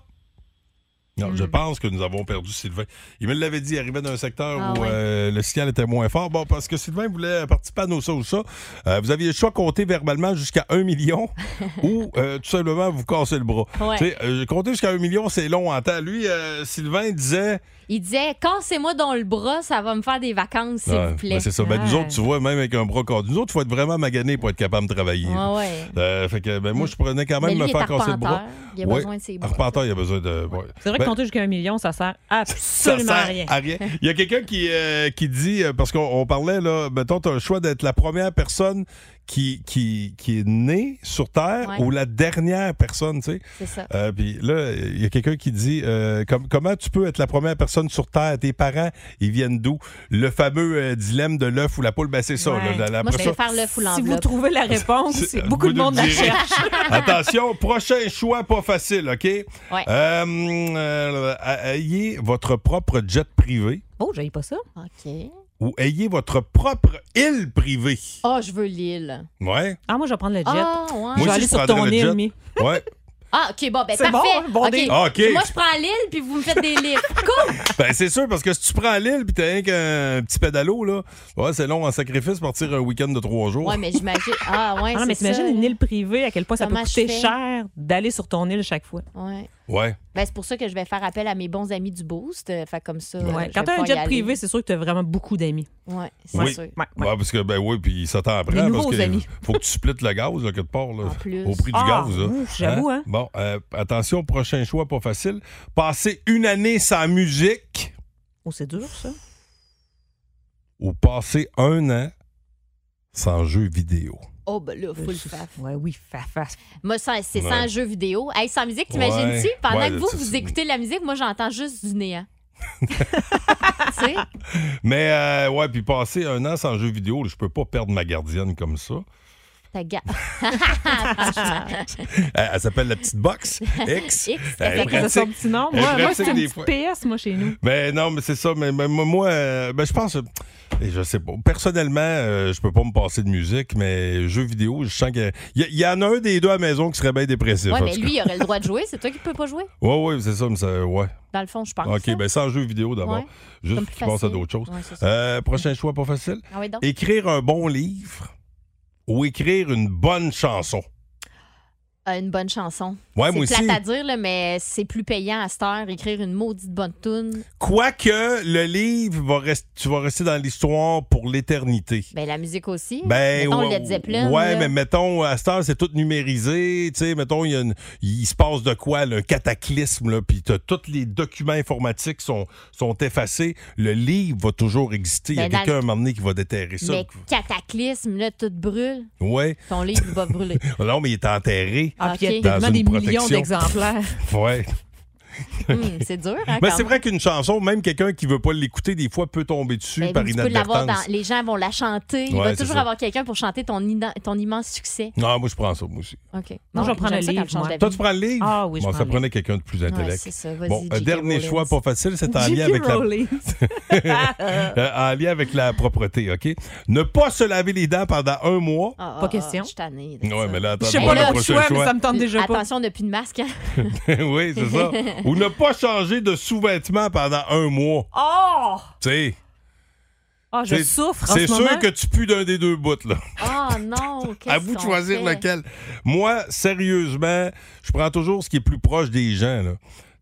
Non, Hmm. je pense que nous avons perdu Sylvain. Il me l'avait dit, il arrivait d'un secteur Ah où euh, le signal était moins fort. Bon, parce que Sylvain voulait participer à nos ça ou ça. Euh, vous aviez le choix de compter verbalement jusqu'à un million ou euh, tout simplement vous casser le bras. Ouais. Tu sais, euh, compter jusqu'à un million, c'est long en temps. Lui, euh, Sylvain disait... Il disait Cassez-moi dans le bras, ça va me faire des vacances, s'il Ouais, vous plaît. ben, c'est ça. Ben, nous autres, tu vois, même avec un bras cassé, nous autres, il faut être vraiment magané pour être capable de travailler. Ouais, ouais. Euh, fait que, ben, moi, je prenais quand même lui, me faire casser le bras. arpenteur. Il a Ouais. besoin de ses bras. Arpenteur, il a besoin de. ouais. C'est vrai Ben, que compter jusqu'à un million, ça sert ça absolument sert à rien. à rien. Il y a quelqu'un qui, euh, qui dit, euh, parce qu'on on parlait, là, mettons, tu as le choix d'être la première personne qui, qui, qui est née sur Terre Ouais. ou la dernière personne, tu sais. C'est ça. Euh, Puis là, il y a quelqu'un qui dit euh, com- comment tu peux être la première personne sur Terre? Tes parents, ils viennent d'où? Le fameux euh, dilemme de l'œuf ou la poule, ben c'est ça. Ouais. là, la- la- Moi, je ça- préfère l'œuf ou Si vous trouvez la réponse, beaucoup de monde la cherche. Attention, prochain choix pas facile, OK? Ouais. Euh, euh, ayez votre propre jet privé Oh, j'avais pas ça. OK. Ou ayez votre propre île privée? Oh, je veux l'île. Ouais. Ah, moi, je vais prendre le jet. Ah, ouais. Je Moi vais aussi, aller je sur ton le île, jet. Ouais. Ah, OK, bon, ben parfait. bon, bon. Ah. Moi, je prends l'île, puis vous me faites des livres. Cool! Ben, c'est sûr, parce que si tu prends l'île puis t'as rien qu'un petit pédalo, là, ouais, c'est long en sacrifice partir un week-end de trois jours. Ouais, mais j'imagine. Ah, ouais, Ah non, mais t'imagines une île privée, à quel point ça peut je coûter cher d'aller sur ton île chaque fois. Ouais. Ouais. Ben, c'est pour ça que je vais faire appel à mes bons amis du Boost. euh, Fait comme ça. Ouais. euh, Quand vais t'as un jet privé, c'est sûr que t'as vraiment beaucoup d'amis. Ouais, c'est Oui. sûr. Ouais, Ouais, parce que, ben oui, puis ça t'en prend. Parce que amis. faut que tu splits le gaz, là, quelque part, là, En plus. au prix du Ah, gaz. là. ouf, j'avoue, hein? Bon, euh, attention, prochain choix, pas facile. Passer une année sans musique Oh, c'est dur, ça. ou passer un an sans jeux vidéo. Oh, ben là, full faf. Ouais, oui, fafas. Moi, c'est Ouais. sans jeu vidéo. Hey, sans musique, t'imagines-tu? Ouais. Pendant Ouais, que vous, vous écoutez la musique, moi, j'entends juste du néant. tu sais? Mais, euh, ouais, puis passer un an sans jeux vidéo, je peux pas perdre ma gardienne comme ça. Elle, elle s'appelle la petite box X. X, Elle est C'est son pratique. petit nom. Moi, moi pratique c'est une petite fois. PS, moi, chez nous. Ben non, mais c'est ça. Mais, mais moi, euh, ben, je pense. euh, et je sais pas. Personnellement, euh, je peux pas me passer de musique, mais jeux vidéo, je sens qu'il y, a- il y en a un des deux à la maison qui serait bien dépressif. Ouais, en mais lui, il aurait le droit de jouer. C'est toi qui peux pas jouer? Ouais, ouais, c'est ça, mais ça. Ouais. Dans le fond, je pense. OK, hein. ben sans jeux vidéo d'abord. Ouais. Juste tu penses à d'autres choses. Ouais, ça. Euh, prochain choix, pas facile. Ah oui, donc? Écrire un bon livre ou écrire une bonne chanson. Une bonne chanson. Ouais, moi c'est aussi. plate à dire, là, mais c'est plus payant à cette heure, écrire une maudite bonne tune. Quoique le livre, va rest- tu vas rester dans l'histoire pour l'éternité. Ben, la musique aussi. Ben, Mettons ouais, Led Zeppelin. ouais, là. mais mettons, à cette heure, c'est tout numérisé. Tu sais, mettons, il y a une- il se passe de quoi, un cataclysme, là, puis t'as- tous les documents informatiques sont, sont effacés. Le livre va toujours exister. Il y a Ben, quelqu'un, à un moment donné, qui va déterrer ça. Mais cataclysme, là, tout brûle. Ouais. Ton livre va brûler. Non, mais il est enterré. Ah, puis il y a tellement des millions d'exemplaires. Ouais. Hum, c'est dur, hein, Mais c'est vrai qu'une chanson, même quelqu'un qui veut pas l'écouter, des fois peut tomber dessus Ben, par tu inadvertance. dans... Les gens vont la chanter. Il Ouais, va toujours ça. avoir quelqu'un pour chanter ton, ina- ton immense succès. Non, moi, je prends ça, moi aussi. OK. Moi, je vais prendre le livre. Toi, tu prends le livre? Ah oui, je Bon, prends ça le prenait quelqu'un de plus Ouais, intellect. c'est ça. Vas-y, Bon, un dernier choix pas facile, c'est en J.K. lien avec la Rowling. Euh, en lien avec la propreté, OK? Ne pas se laver les dents pendant un mois. Ah, ah, Pas question. Je suis tannée de Ouais, mais là, attends, Je sais pas le prochain choix, ça me tente déjà pas. Attention, depuis le masque. hein. oui, c'est ça. Ou ne pas changer de sous-vêtements pendant un mois. Oh! Tu sais, Ah, je c'est- souffre en c'est ce sûr moment. que tu pues d'un des deux bouts, là. Oh non, À vous de choisir fait? lequel. Moi, sérieusement, je prends toujours ce qui est plus proche des gens, là.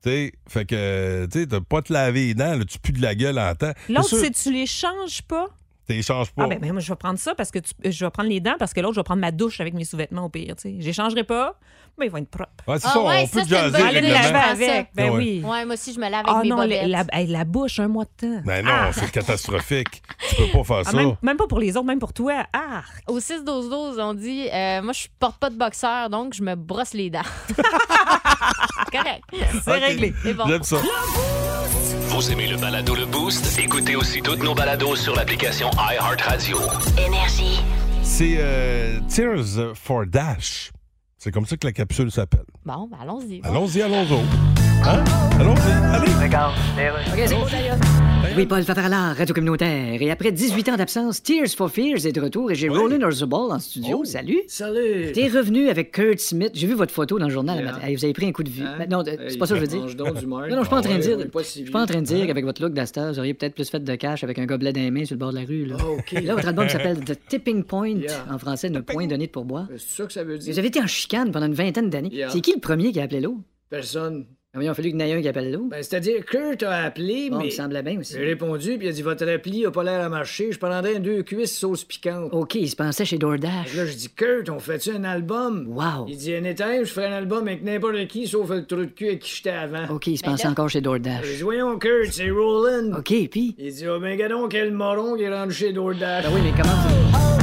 Tu sais, fait que, tu sais, t'as pas te laver les dents, là, tu pues de la gueule en temps. L'autre, c'est tu les changes pas? Tu changes pas. Ah, ben, ben, moi, je vais prendre ça parce que tu- je vais prendre les dents parce que l'autre, je vais prendre ma douche avec mes sous-vêtements au pire. Tu sais. Je les changerai pas, mais ils vont être propres. Ouais, c'est Ah ça, ouais, on ça, peut jaser Aller les laver avec. Ben Ouais. oui. Ouais, moi aussi, je me lave avec Ah mes non, bobettes. la, la- bouche, un mois de temps. Ben non, Ah! c'est catastrophique. Tu peux pas faire Ah, ça. même, même pas pour les autres, même pour toi. Ah! Au 6-12-12, on dit euh, Moi, je porte pas de boxeur, donc je me brosse les dents. Correct. C'est Ok. réglé. C'est bon. J'aime ça. Vous aimez le balado Le Boost? Écoutez aussi toutes nos balados sur l'application iHeartRadio. Énergie. C'est euh, Tears for Dash. C'est comme ça que la capsule s'appelle. Bon, ben, allons-y. Allons-y, allons-y. Hein? Allons-y, allez. OK, c'est bon, d'ailleurs. Oui, Paul Radio Communautaire. Et après 18 ans d'absence, Tears for Fears est de retour et j'ai Roland Orzabal en studio. Oh. Salut. Salut! T'es revenu avec Kurt Smith. J'ai vu votre photo dans le journal Yeah. Hey, vous avez pris un coup de vue. Hein? Non, c'est pas ça que je veux dire. Donc du. Non, non, je suis pas en train de dire. Je suis pas en train de dire qu'avec votre look d'Astor, vous auriez peut-être plus fait de cash avec un gobelet dans les mains sur le bord de la rue. Là, Ah, OK. Là, votre album s'appelle The Tipping Point. Yeah. En français, ne point donné de pourboire. C'est ça que ça veut dire? Vous avez été en chicane pendant une vingtaine d'années. Yeah. C'est qui le premier qui a appelé l'eau? Personne. Ah, Il a fallu qu'il y en ait un qui appelle l'eau. Ben, c'est-à-dire, Kurt a appelé, Bon, mais. il semblait bien aussi. J'ai répondu, puis il a dit Votre appli a pas l'air à marcher, je prendrais deux cuisses sauce piquante. OK, il se pensait chez DoorDash. Là, je dis Kurt, on fait-tu un album? Wow. Il dit Anytime, je ferai un album avec n'importe qui, sauf le trou de cul avec qui j'étais avant. OK, il se Ben pensait là- encore chez DoorDash. dit Voyons, Kurt, c'est Roland. OK, puis? Il dit Oh, ben, gadon, quel moron qui est rendu chez DoorDash. Ben oui, mais comment ça?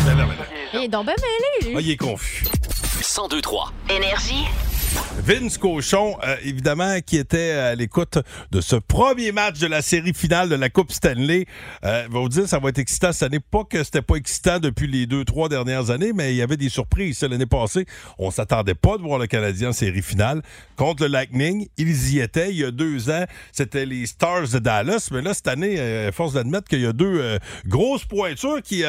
Ben non, ben non. Il est donc bien mêlé, lui. Ah, il est confus. 1023. Énergie. Vince Cochon, euh, évidemment, qui était à l'écoute de ce premier match de la série finale de la Coupe Stanley. Euh, va vous dire, ça va être excitant cette année. Pas que c'était pas excitant depuis les deux, trois dernières années, mais il y avait des surprises. L'année passée, on s'attendait pas de voir le Canadien en série finale contre le Lightning. Ils y étaient il y a deux ans. C'était les Stars de Dallas. Mais là, cette année, euh, force d'admettre qu'il y a deux euh, grosses pointures qui,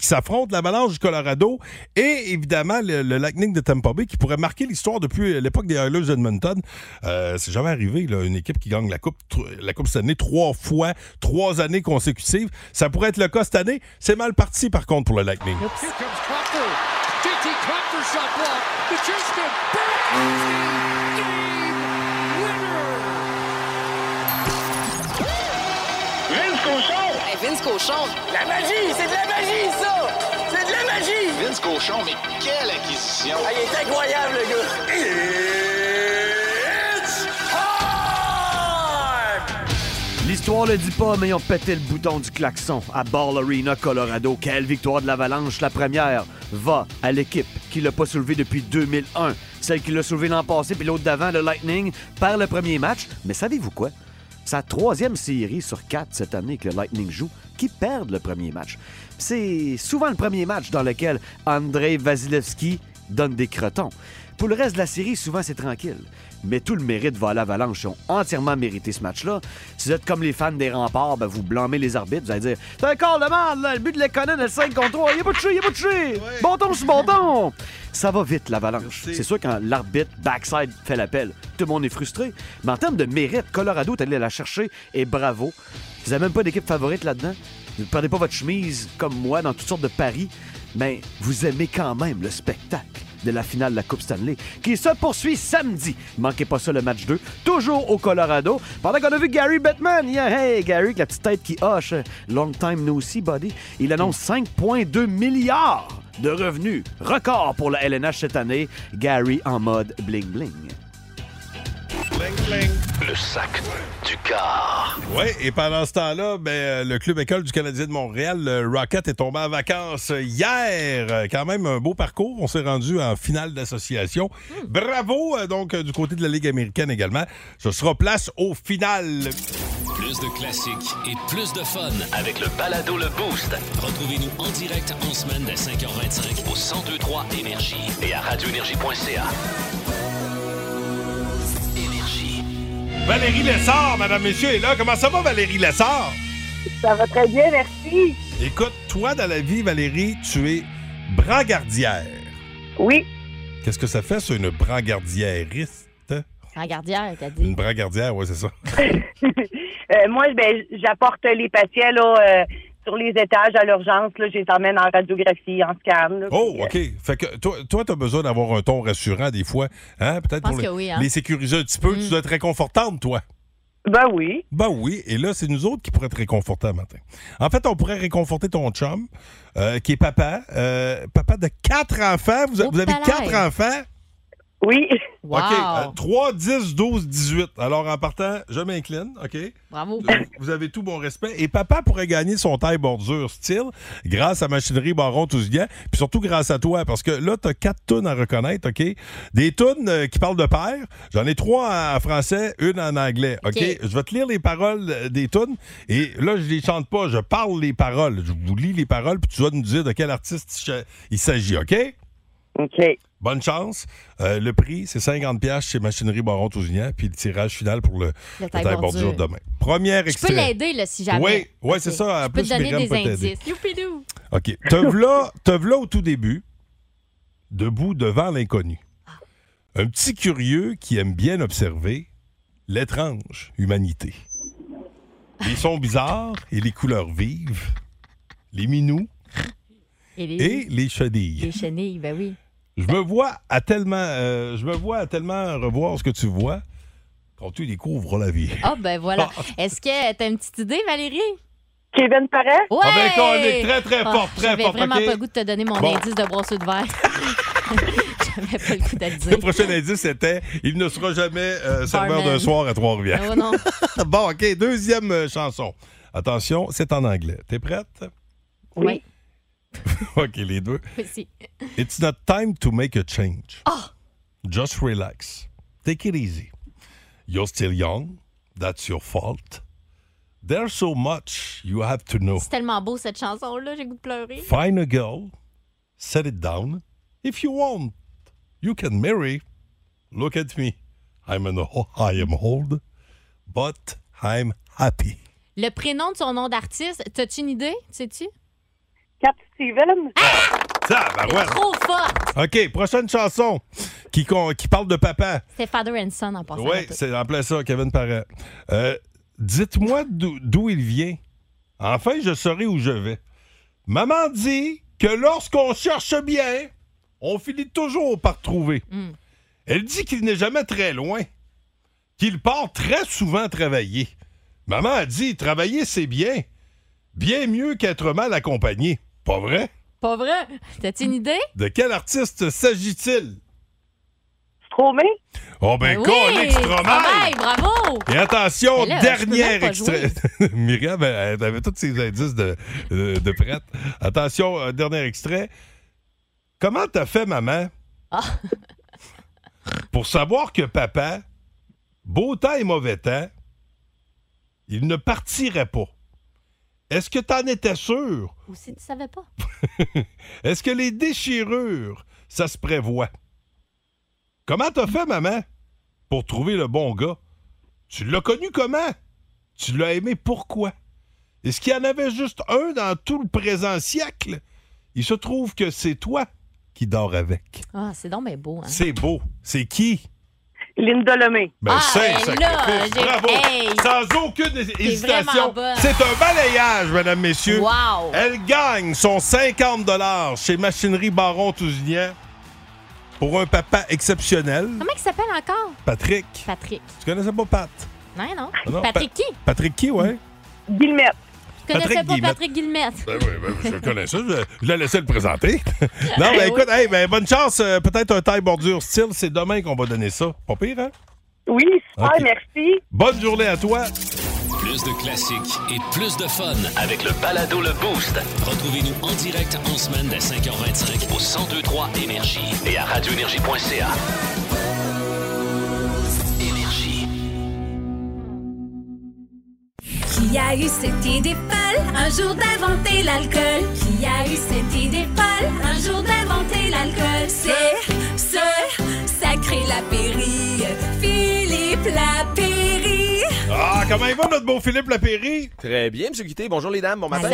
s'affrontent. L'Avalanche du Colorado et, évidemment, le, le Lightning de Tampa Bay qui pourrait marquer l'histoire depuis l'époque des Oilers d'Edmonton. Euh, c'est jamais arrivé, là, une équipe qui gagne la Coupe, la coupe cette année trois fois, trois années consécutives. Ça pourrait être le cas cette année. C'est mal parti, par contre, pour le Lightning. Here comes Cropper. JT Cropper shot block. The Chisholm. Vince Cochon! Vince Cochon! La magie! C'est de la magie, ça! Vince Cochon, mais quelle acquisition! Ah, il est incroyable, le gars! It's L'histoire le dit pas, mais ils ont pété le bouton du klaxon à Ball Arena, Colorado. Quelle victoire de l'Avalanche! La première va à l'équipe qui l'a pas soulevé depuis 2001. Celle qui l'a soulevé l'an passé, puis l'autre d'avant, le Lightning, perd le premier match. Mais savez-vous quoi? Sa troisième série sur quatre cette année que le Lightning joue, qui perdent le premier match. C'est souvent le premier match dans lequel Andrei Vasilevski donne des crotons. Pour le reste de la série, souvent c'est tranquille. Mais tout le mérite va à l'Avalanche. Ils ont entièrement mérité ce match-là. Si vous êtes comme les fans des remparts, ben, vous blâmez les arbitres. Vous allez dire C'est un corps de merde, là. le but de Lekonen, le 5 contre 3. Il a pas touché, il a pas touché. Bon ton, bon ton. Ça va vite, l'Avalanche. C'est sûr, quand l'arbitre backside fait l'appel, tout le monde est frustré. Mais en termes de mérite, Colorado est allé la chercher et bravo. Vous n'avez même pas d'équipe favorite là-dedans? Ne perdez pas votre chemise comme moi dans toutes sortes de paris, mais vous aimez quand même le spectacle de la finale de la Coupe Stanley, qui se poursuit samedi. Manquez pas ça le match 2, toujours au Colorado. Pendant qu'on a vu Gary Bettman, yeah, hey Gary, avec la petite tête qui hoche, long time no see, buddy, il annonce 5,2 milliards de revenus, record pour la LNH cette année. Gary en mode bling bling. Le sac du car. Oui, et pendant ce temps-là, ben, euh, le club école du Canadien de Montréal, le Rocket, est tombé en vacances hier. Euh, Quand même un beau parcours. On s'est rendu en finale d'association. Bravo, euh, donc, du côté de la Ligue américaine également. Ce sera place au final. Plus de classiques et plus de fun. Avec le balado Le Boost Retrouvez-nous en direct en semaine dès 5h25 au 1023 Énergie et à radioénergie.ca. Valérie Lessard, madame, messieurs, est là. Comment ça va, Valérie Lessard? Ça va très bien, merci. Écoute, toi, dans la vie, Valérie, tu es brangardière. Oui. Qu'est-ce que ça fait, ça, une brangardièriste? En gardière, t'as dit. Une brangardière, oui, c'est ça. Euh, moi, ben, j'apporte les patients là, euh, sur les étages à l'urgence. Là, je les emmène en radiographie, en scan. là, Oh, puis, OK. Fait que toi, toi tu as besoin d'avoir un ton rassurant des fois. Hein? Peut-être pour les, oui, hein. les sécuriser un petit peu. Tu dois être réconfortante, toi. Ben oui. Ben oui. Et là, c'est nous autres qui pourraient être réconfortants matin. En fait, on pourrait réconforter ton chum, euh, qui est papa. euh, papa de quatre enfants. Vous, a- Oh, vous avez quatre enfants? Oui. OK. euh, 3, 10, 12, 18. Alors, en partant, je m'incline. OK? Bravo. Vous avez tout mon respect. Et papa pourrait gagner son taille bordure style grâce à Machinerie Baron Tousignan, puis surtout grâce à toi, parce que là, tu as quatre tunes à reconnaître, OK? Des tunes euh, qui parlent de père. J'en ai trois en français, une en anglais, OK? OK. Je vais te lire les paroles euh, des tunes. Et là, je les chante pas, je parle les paroles. Je vous lis les paroles, puis tu vas nous dire de quel artiste il s'agit, OK? OK. Bonne chance. Euh, le prix, c'est 50$ piastres chez Machinerie Baron Tousignan, puis le tirage final pour le, Le le taille bordure. bordure demain. Première Je extrait. peux l'aider, là, si jamais. Oui, ouais, Ok. c'est ça. Je peux te donner Myriam des indices. Youpidou. OK. Te v'là, te v'là au tout début, debout devant l'inconnu. Un petit curieux qui aime bien observer l'étrange humanité. Les sons bizarres et les couleurs vives, les minous Et les, et les chenilles. les chenilles, ben oui. Je me vois à tellement, euh, je me vois à tellement revoir ce que tu vois quand tu découvres la vie. Ah, ben voilà. Est-ce que t'as une petite idée, Valérie? Kevin Parent? Ouais! Ah ben, Colin, très, très Ah, fort, très J'avais fort, vraiment pas le goût de te donner mon Bon. indice de brosseux de verre. J'avais pas le goût de le Le dire. prochain indice, c'était Il ne sera jamais euh, serveur d'un soir à Trois-Rivières. Oh non. bon, OK, deuxième euh, chanson. Attention, c'est en anglais. T'es prête? Oui. OK, les deux. Si. It's not time to make a change. Ah! Just relax. Take it easy. You're still young. That's your fault. There's so much you have to know. C'est tellement beau cette chanson-là, j'ai goût de pleurer. Find a girl, set it down. If you want, you can marry. Look at me. I'm an I am old, but I'm happy. Le prénom de son nom d'artiste, t'as-tu une idée? Sais-tu? Cap Steven. Tabarouette. Trop fort! OK, prochaine chanson qui, con- qui parle de papa. C'est Father and Son en passant. Oui, c'est en plein ça, Kevin Parent. Euh, Dites-moi d'où d'où il vient. Enfin, je saurai où je vais. Maman dit que lorsqu'on cherche bien, on finit toujours par trouver. Mm. Elle dit qu'il n'est jamais très loin, qu'il part très souvent travailler. Maman a dit travailler, c'est bien. Bien mieux qu'être mal accompagné. Pas vrai? Pas vrai? T'as-tu une idée? De quel artiste s'agit-il? Stromae? Oh ben, oui! Stromae! Stromae, bravo! Et attention, là, dernier extrait. Myriam, elle elle avait tous ses indices de, de, de prête. Attention, euh, dernier extrait. Comment t'as fait, maman, Ah. pour savoir que papa, beau temps et mauvais temps, il ne partirait pas? Est-ce que t'en étais sûr? Ou si tu savais pas? Est-ce que les déchirures, ça se prévoit? Comment t'as fait, maman, pour trouver le bon gars? Tu l'as connu comment? Tu l'as aimé pourquoi? Est-ce qu'il y en avait juste un dans tout le présent siècle? Il se trouve que c'est toi qui dors avec. Ah, c'est donc bien beau, hein? C'est beau. C'est qui? Linda Lemay. Ben, Ah, c'est sacrifice. j'ai- Bravo. Hey! Sans aucune hésitation. C'est un balayage, mesdames, messieurs. Wow! Elle gagne son 50 chez Machinerie Baron Tousignan pour un papa exceptionnel. Comment il s'appelle encore? Patrick. Patrick. Tu connaissais pas Pat? Non, non. Ah non, Patrick Pa- qui? Patrick qui, ouais? Guillemette. Connaissais Patrick pas Guillemette. Patrick Guillemette? Ben oui, ben, je connais ça. Je, je l'ai laissé le présenter. non, ben oui. écoute, hey, ben, bonne chance. euh, Peut-être un taille bordure style. C'est demain qu'on va donner ça. Pas pire, hein? Oui, super, Ok. merci. Bonne journée à toi. Plus de classiques et plus de fun avec le balado Le Boost. Retrouvez-nous en direct en semaine dès 5h25 au 1023 Énergie et à radioénergie.ca. Qui a eu cette idée folle? Un jour d'inventer l'alcool? Qui a eu cette idée folle? Un jour d'inventer l'alcool? C'est ce sacré Lapéry, Philippe Lapéry. Comment il va, notre beau Philippe Lapéry? Très bien, M. Guité. Bonjour les dames, bon matin.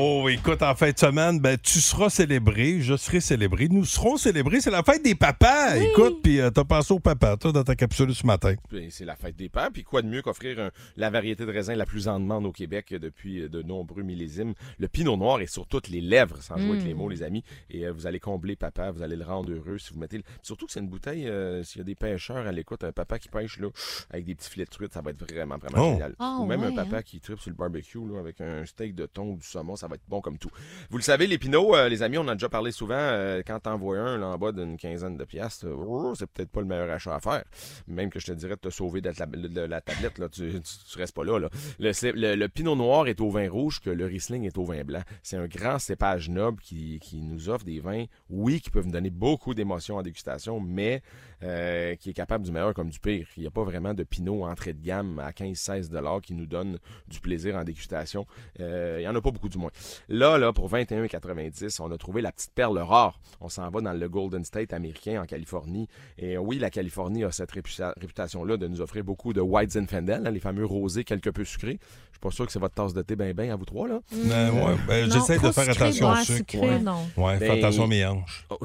Oh, écoute, en fin de semaine, ben, tu seras célébré, je serai célébré, nous serons célébrés. C'est la fête des papas. Écoute, puis euh, t'as pensé au papa, toi, dans ta capsule ce matin. Puis C'est la fête des pères. Puis quoi de mieux qu'offrir un- la variété de raisin la plus en demande au Québec depuis euh, de nombreux millésimes. Le pinot noir est sur toutes les lèvres, sans jouer avec Mm. les mots, les amis. Et euh, vous allez combler papa, vous allez le rendre heureux si vous mettez... le- Surtout que c'est une bouteille, euh, s'il y a des pêcheurs à l'écoute, un papa qui pêche là, avec des petits filets de truite, ça va être vraiment, vraiment Oh. Ah, Ou même un papa hein? qui tripe sur le barbecue là, avec un steak de thon ou du saumon, ça va être bon comme tout. Vous le savez, les pinots, euh, les amis, on en a déjà parlé souvent. euh, quand t'en vois un là, en bas d'une quinzaine de piastres, euh, c'est peut-être pas le meilleur achat à faire. Même que je te dirais de te sauver de la, de la tablette, là, tu, tu, tu restes pas là. là. Le, le- le pinot noir est au vin rouge que le Riesling est au vin blanc. C'est un grand cépage noble qui, qui nous offre des vins, oui, qui peuvent nous donner beaucoup d'émotions en dégustation, mais euh, qui est capable du meilleur comme du pire. Il n'y a pas vraiment de pinot entrée de gamme à 15-16 dollars qui nous donne du plaisir en dégustation. Euh, il n'y en a pas beaucoup du moins. Là, là, pour 21,90, on a trouvé la petite perle rare. On s'en va dans le Golden State américain en Californie. Et oui, la Californie a cette réputa- réputation-là de nous offrir beaucoup de White Zinfandel, hein, les fameux rosés quelque peu sucrés. Je suis pas sûr que c'est votre tasse de thé ben ben à vous trois, là. Euh, ouais, ben, Non, J'essaie de faire sucré, attention au sucre. sucré, ouais, non. Ouais, fais Ben- attention à mes hanches. Oh,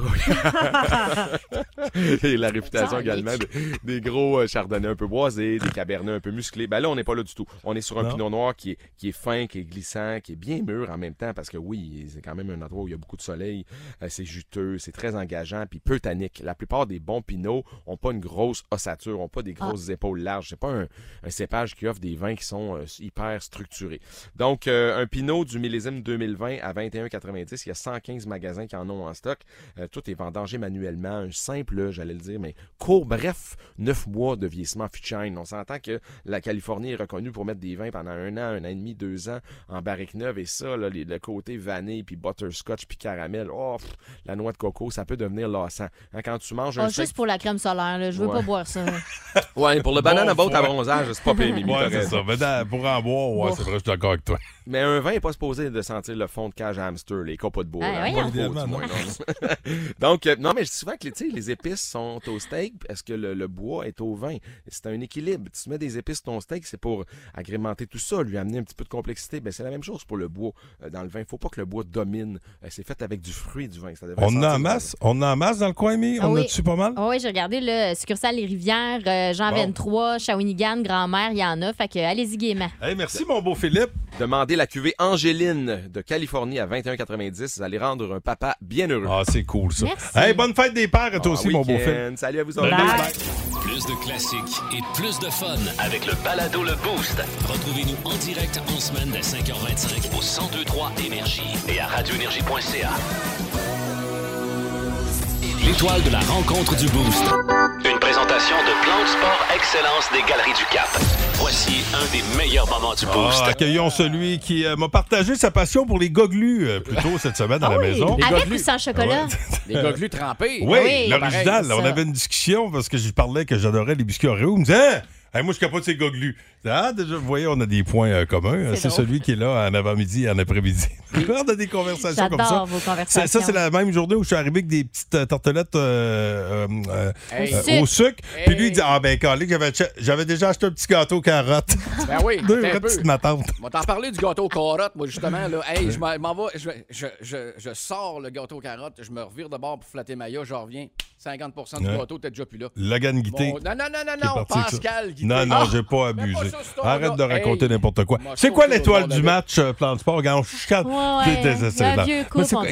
Et la réputation également des gros euh, chardonnays un peu boisés, des cabernets un peu musclés. Ben là, on n'est pas là du tout. On est sur un Non. pinot noir qui est, qui est fin, qui est glissant, qui est bien mûr en même temps parce que oui, c'est quand même un endroit où il y a beaucoup de soleil. Euh, c'est juteux, c'est très engageant, puis peu tannique. La plupart des bons pinots ont pas une grosse ossature, ont pas des grosses épaules larges. C'est pas un, un cépage qui offre des vins qui sont euh, hyper structurés. Donc, euh, un pinot du millésime 2020 à 21,90, il y a 115 magasins qui en ont en stock. Euh, tout est vendangé manuellement. Un simple, j'allais le dire, mais court, bref, 9 mois de vieillissement chêne. On s'entend que la Californie est reconnu pour mettre des vins pendant un an, un an et demi, deux ans en barrique neuve. Et ça, là, les- le côté vanille, puis butterscotch, puis caramel, oh, pff, la noix de coco, ça peut devenir lassant. Hein, quand tu manges un Oh, steak- juste pour la crème solaire, là. je veux Ouais. pas boire ça. Ouais, pour le banana Bon boat à bronzage, c'est pas pire, Mimi, Ouais, c'est ça. Mais dans- pour en boire, ouais, c'est vrai, je suis d'accord avec toi. Mais un vin n'est pas supposé de sentir le fond de cage à hamster, les copas de bois. Ah. Pas Idéalement, beau, du non. moins, non. Donc, euh, non, mais je dis souvent que les épices sont au steak. Est-ce que le, le bois est au vin? C'est un équilibre. Tu mets des épices sur ton steak, c'est pour agrémenter tout ça, lui amener un petit peu de complexité. Ben, c'est la même chose pour le bois euh, dans le vin. Il faut pas que le bois domine. Euh, c'est fait avec du fruit du vin. Ça On en masse? On en masse dans le coin, Mi? Ah On oui. a dessus pas mal? Ah oui, j'ai regardé le succursale Les Rivières, euh, Jean Bon. 23, Shawinigan, Grand-Mère, il y en a. Fait que allez-y gaiement. Hey, merci, mon beau Philippe. Demandez la cuvée Angéline de Californie à 21,90. Vous allez rendre un papa bien heureux. Ah, c'est cool, ça. Merci. Hey, bonne fête des pères à toi Bon aussi, mon beau. Philippe. Salut à vous. Bye. Plus de classiques et plus de fun avec le balado Le Boost. Retrouvez-nous en direct en semaine dès 5h25 au 1023 Énergie et à radioénergie.ca. L'étoile de la rencontre du Boost. Une présentation de Plan de Sport Excellence des Galeries du Cap. Voici un des meilleurs moments du Boost. Ah, accueillons celui qui euh, m'a partagé sa passion pour les goglus euh, plus tôt cette semaine à la maison. Avec goglus. ou sans chocolat? Les goglus trempés. Oui, Oui, l'original. on avait une discussion parce que je parlais que j'adorais les biscuits Oreo. Il me disait, Hein? Hey, moi, je capote ces goglus. Ah, déjà, vous voyez, on a des points euh, communs. C'est C'est celui qui est là en avant-midi et en après-midi. on a des conversations comme ça. J'adore vos Ça, conversations. ça, c'est la même journée où je suis arrivé avec des petites euh, tartelettes euh, euh, Hey. au sucre. Puis lui, il dit. Ah, ben, Carly, j'avais, j'avais déjà acheté un petit gâteau carotte. Ben oui, Deux petites ma tante. On va t'en parler du gâteau carotte, moi, justement. Là. Hey, je m'en m'en vais, je, je, je, je sors le gâteau carotte, je me revire de bord pour flatter Maya, je reviens. 50% du Ouais. gâteau, t'es déjà plus là. Logan Guité. Bon, non, non, non, non, non. Pascal Guité. Non, non, Ah! j'ai pas abusé. Arrête de raconter Hey, n'importe quoi. C'est quoi l'étoile de du match, euh, plan de sport? Regarde.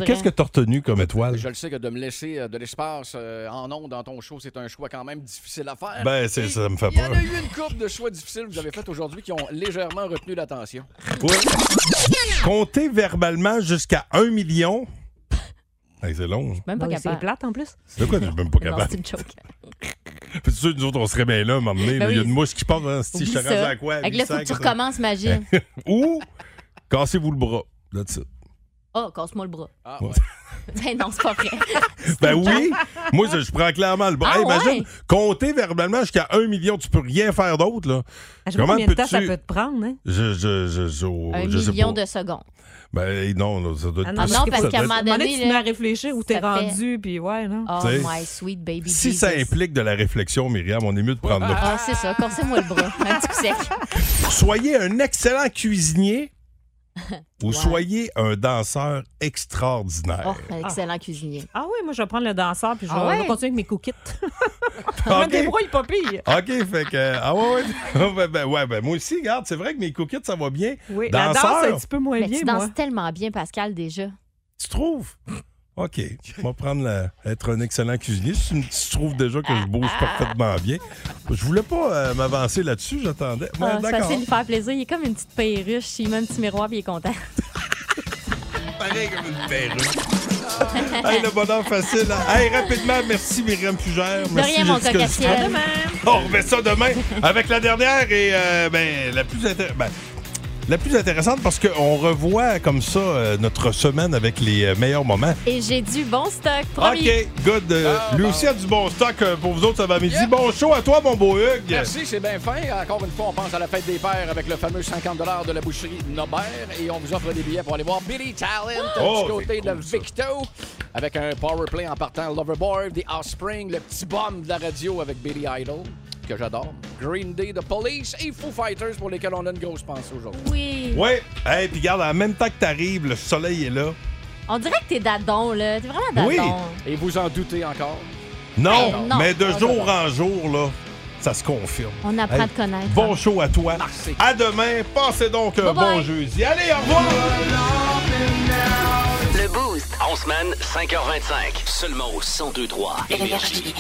Qu'est-ce que t'as retenu comme étoile? Je le sais que de me laisser euh, de l'espace euh, en ondes dans ton show, c'est un choix quand même difficile à faire. Ben, ça me fait Il y en peur. a eu une couple de choix difficiles que vous avez fait aujourd'hui qui ont légèrement retenu l'attention. Ouais. Compter verbalement jusqu'à un million. Hey, c'est long. Même pas Ah oui, c'est capable. plate en plus. C'est quoi, je suis même pas capable? c'est une joke. Puis sûr, nous autres, on serait bien là, à un moment donné. là. Ben Il y a une mouche qui part dans ce Oublie je te rendu ça. à quoi? Avec là, faut que tu 800, recommences, magie. Ou, cassez-vous le bras. That's it. Oh, casse-moi le bras. Ah, Ouais. Ben non, c'est pas vrai. Ben oui. Moi, je, je prends clairement le bras. Ah Hey, imagine, ouais? compter verbalement jusqu'à un million, tu peux rien faire d'autre, là. Ah, Je pas combien de temps ça peut te prendre, hein? Je, je, je, je, oh, Un je million de secondes. Ben non, là, ça doit être Ah plus- non, non, parce qu'à un moment donné, tu te là, mets à réfléchir où t'es ça fait- rendu, puis ouais, non. Oh T'sais, my sweet baby Si Jesus. ça implique de la réflexion, Myriam, on est mieux de prendre le Ah, c'est ça. Cassez-moi le bras. Un petit coup sec. Soyez un excellent cuisinier ou soyez un danseur extraordinaire. Oh, un excellent cuisinier. Ah oui, moi, je vais prendre le danseur, puis je vais, Ah ouais? je vais continuer avec mes cookies. Je me débrouille pas pire. OK, fait que. Ah ouais, ouais. ben, ben, ouais, ben, moi aussi, regarde, c'est vrai que mes cookies, ça va bien. Oui, la danse, Danseur, un petit peu moins Mais bien, tu moi. danses tellement bien, Pascal, déjà. tu trouves? OK. Je vais prendre la- être un excellent cuisinier. Si tu, trouves déjà que je bouge parfaitement bien. Je voulais pas euh, m'avancer là-dessus, j'attendais. Ouais, Ah, c'est d'accord. facile de lui faire plaisir. Il est comme une petite perruche. Il met un petit miroir puis il est content. Pareil comme une perruque. hey, le bonheur facile. hein. Hey, rapidement, merci Myriam Fugère. De Merci rien, mon. On remet ça demain avec la dernière et euh, ben, la plus intér- ben, la plus intéressante parce qu'on revoit comme ça euh, notre semaine avec les euh, meilleurs moments. Et j'ai du bon stock. Promis. OK, good. Euh, Ah, lui bon. aussi a du bon stock euh, pour vous autres, ça va midi. Yeah. Bon show à toi, mon beau Hugues. Merci, c'est bien fin. Encore une fois, on pense à la fête des pères avec le fameux 50 de la boucherie Nobert et on vous offre des billets pour aller voir Billy Talent Oh, du côté c'est de ça. Victo avec un power play en partant Loverboy, The Offspring, le petit bum de la radio avec Billy Idol que j'adore, Green Day, The Police et Foo Fighters pour lesquels on a une grosse pensée aujourd'hui. Oui. Ouais. Hey, puis regarde, en même temps que t'arrives, le soleil est là. On dirait que t'es dadon, là. T'es vraiment dadon. Oui. Et vous en doutez encore? Non, Hey, non. mais de jour en jour, là, ça se confirme. On apprend Hey, à te connaître. Bon show à toi. Merci. À demain. Passez donc un bye. bon jeudi. Allez, au revoir. Le Boost. En semaine, 5h25. Seulement au 1023 Énergie.